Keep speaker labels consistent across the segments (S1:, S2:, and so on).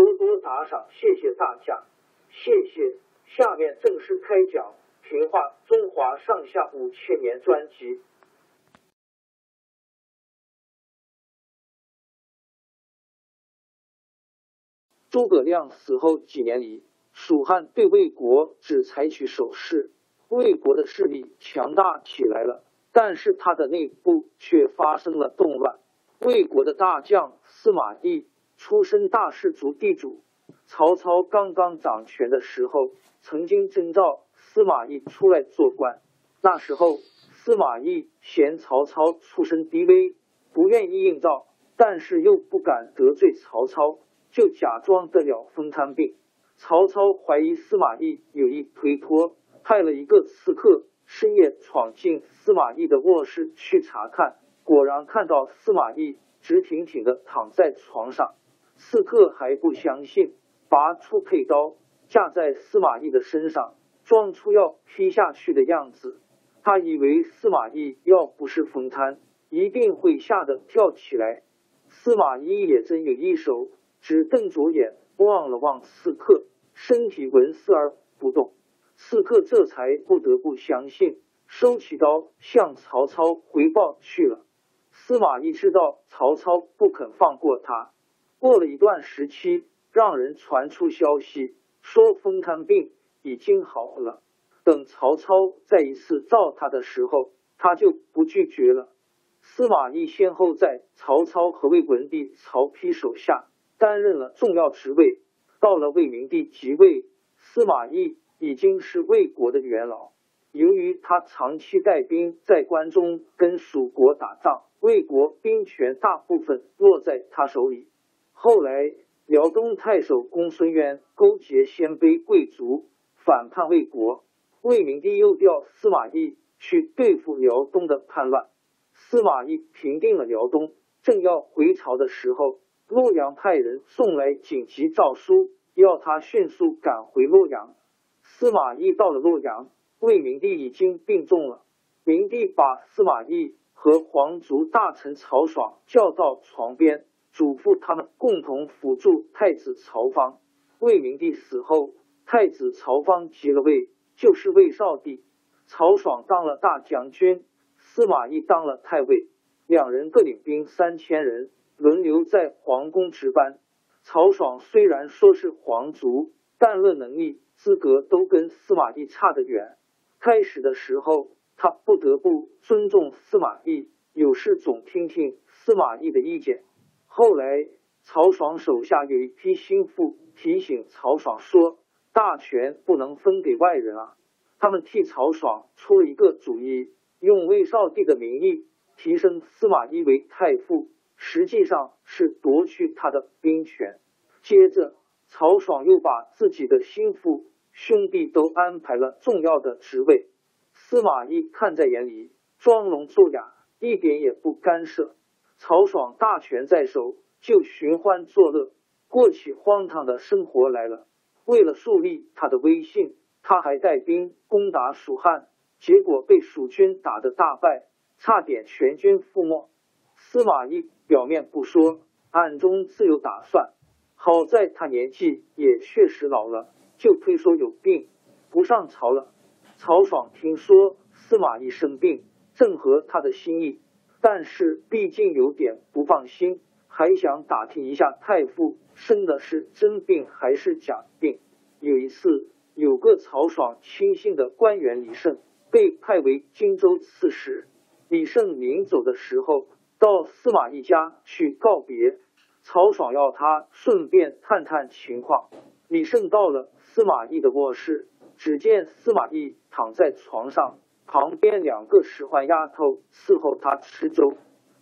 S1: 多多打赏，谢谢大家，谢谢。下面正式开讲《评话中华上下五千年》专辑。诸葛亮死后几年里，蜀汉对魏国只采取守势，魏国的势力强大起来了，但是他的内部却发生了动乱。魏国的大将司马懿。出身大氏族地主，曹操刚刚掌权的时候，曾经征召司马懿出来做官。那时候，司马懿嫌曹操出身低微，不愿意应召，但是又不敢得罪曹操，就假装得了风瘫病。曹操怀疑司马懿有意推脱，派了一个刺客深夜闯进司马懿的卧室去查看，果然看到司马懿直挺挺的躺在床上。刺客还不相信，拔出佩刀架在司马懿的身上，装出要劈下去的样子。他以为司马懿要不是风瘫，一定会吓得跳起来。司马懿也真有一手，只瞪着眼望了望刺客，身体纹丝而不动。刺客这才不得不相信，收起刀向曹操回报去了。司马懿知道曹操不肯放过他。过了一段时期，让人传出消息说风瘫病已经好了。等曹操再一次召他的时候，他就不拒绝了。司马懿先后在曹操和魏文帝曹丕手下担任了重要职位。到了魏明帝即位，司马懿已经是魏国的元老。由于他长期带兵在关中跟蜀国打仗，魏国兵权大部分落在他手里。后来，辽东太守公孙渊勾结鲜卑贵族反叛魏国，魏明帝又调司马懿去对付辽东的叛乱。司马懿平定了辽东，正要回朝的时候，洛阳派人送来紧急诏书，要他迅速赶回洛阳。司马懿到了洛阳，魏明帝已经病重了。明帝把司马懿和皇族大臣曹爽叫到床边。嘱咐他们共同辅助太子曹芳。魏明帝死后，太子曹芳即了位，就是魏少帝。曹爽当了大将军，司马懿当了太尉，两人各领兵三千人，轮流在皇宫值班。曹爽虽然说是皇族，但论能力、资格都跟司马懿差得远。开始的时候，他不得不尊重司马懿，有事总听听司马懿的意见。后来，曹爽手下有一批心腹提醒曹爽说：“大权不能分给外人啊！”他们替曹爽出了一个主意，用魏少帝的名义提升司马懿为太傅，实际上是夺去他的兵权。接着，曹爽又把自己的心腹兄弟都安排了重要的职位，司马懿看在眼里，装聋作哑，一点也不干涉。曹爽大权在手，就寻欢作乐，过起荒唐的生活来了。为了树立他的威信，他还带兵攻打蜀汉，结果被蜀军打得大败，差点全军覆没。司马懿表面不说，暗中自有打算。好在他年纪也确实老了，就推说有病，不上朝了。曹爽听说司马懿生病，正合他的心意，但是毕竟有点不放心，还想打听一下太傅生的是真病还是假病。有一次，有个曹爽亲信的官员李胜被派为荆州刺史，李胜临走的时候。到司马懿家去告别，曹爽要他顺便探探情况。李胜到了司马懿的卧室，只见司马懿躺在床上，旁边两个使唤丫头伺候他吃粥。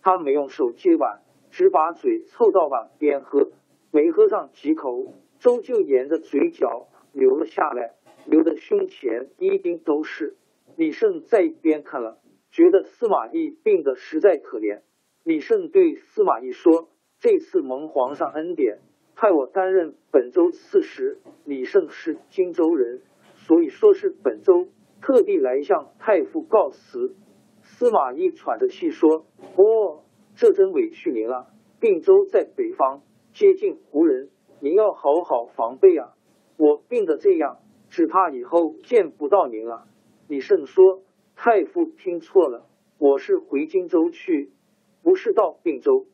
S1: 他没用手接碗，只把嘴凑到碗边喝，没喝上几口，粥就沿着嘴角流了下来，流的胸前一丁都是。李胜在一边看了，觉得司马懿病得实在可怜。李胜对司马懿说：“这次蒙皇上恩典，派我担任本州刺史。李胜是荆州人，所以说是本州，特地来向太傅告辞。”司马懿喘着气说：“哦，这真委屈您了。并州在北方，接近胡人，您要好好防备啊！我病得这样，只怕以后见不到您了。”李胜说：“太傅听错了，我是回荆州去。”不是到并州，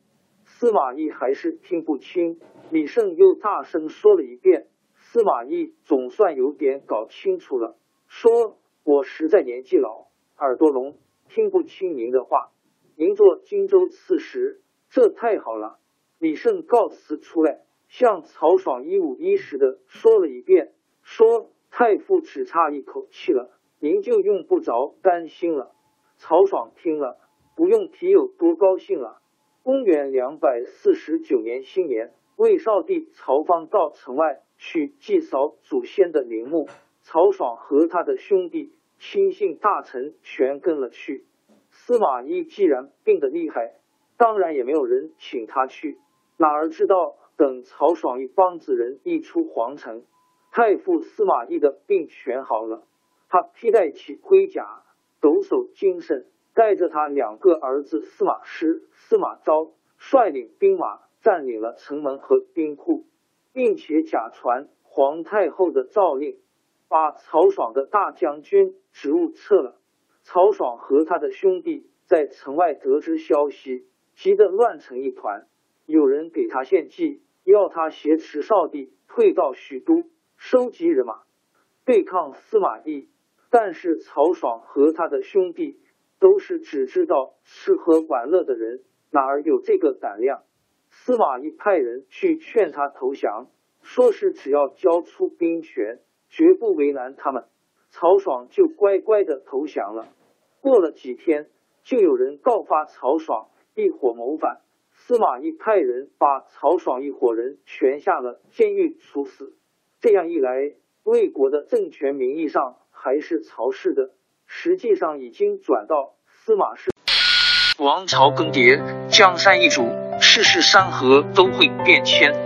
S1: 司马懿还是听不清。李胜又大声说了一遍，司马懿总算有点搞清楚了，说：“我实在年纪老，耳朵聋，听不清您的话。您做荆州刺史，这太好了。”李胜告辞出来，向曹爽一五一十的说了一遍，说：“太傅只差一口气了，您就用不着担心了。”曹爽听了。不用提有多高兴了。公元两百四十九年新年，魏少帝曹芳到城外去祭扫祖先的陵墓，曹爽和他的兄弟、亲信、大臣全跟了去。司马懿既然病得厉害，当然也没有人请他去。哪儿知道，等曹爽一帮子人一出皇城，太傅司马懿的病全好了，他披戴起盔甲，抖擞精神。带着他两个儿子司马师、司马昭，率领兵马占领了城门和兵库，并且假传皇太后的诏令，把曹爽的大将军职务撤了。曹爽和他的兄弟在城外得知消息，急得乱成一团。有人给他献计，要他挟持少帝退到许都，收集人马对抗司马懿。但是曹爽和他的兄弟。都是只知道吃喝玩乐的人，哪儿有这个胆量？司马懿派人去劝他投降，说是只要交出兵权，绝不为难他们。曹爽就乖乖的投降了。过了几天，就有人告发曹爽一伙谋反，司马懿派人把曹爽一伙人全下了监狱处死。这样一来，魏国的政权名义上还是曹氏的。实际上已经转到司马氏。
S2: 王朝更迭，江山易主，世事山河都会变迁。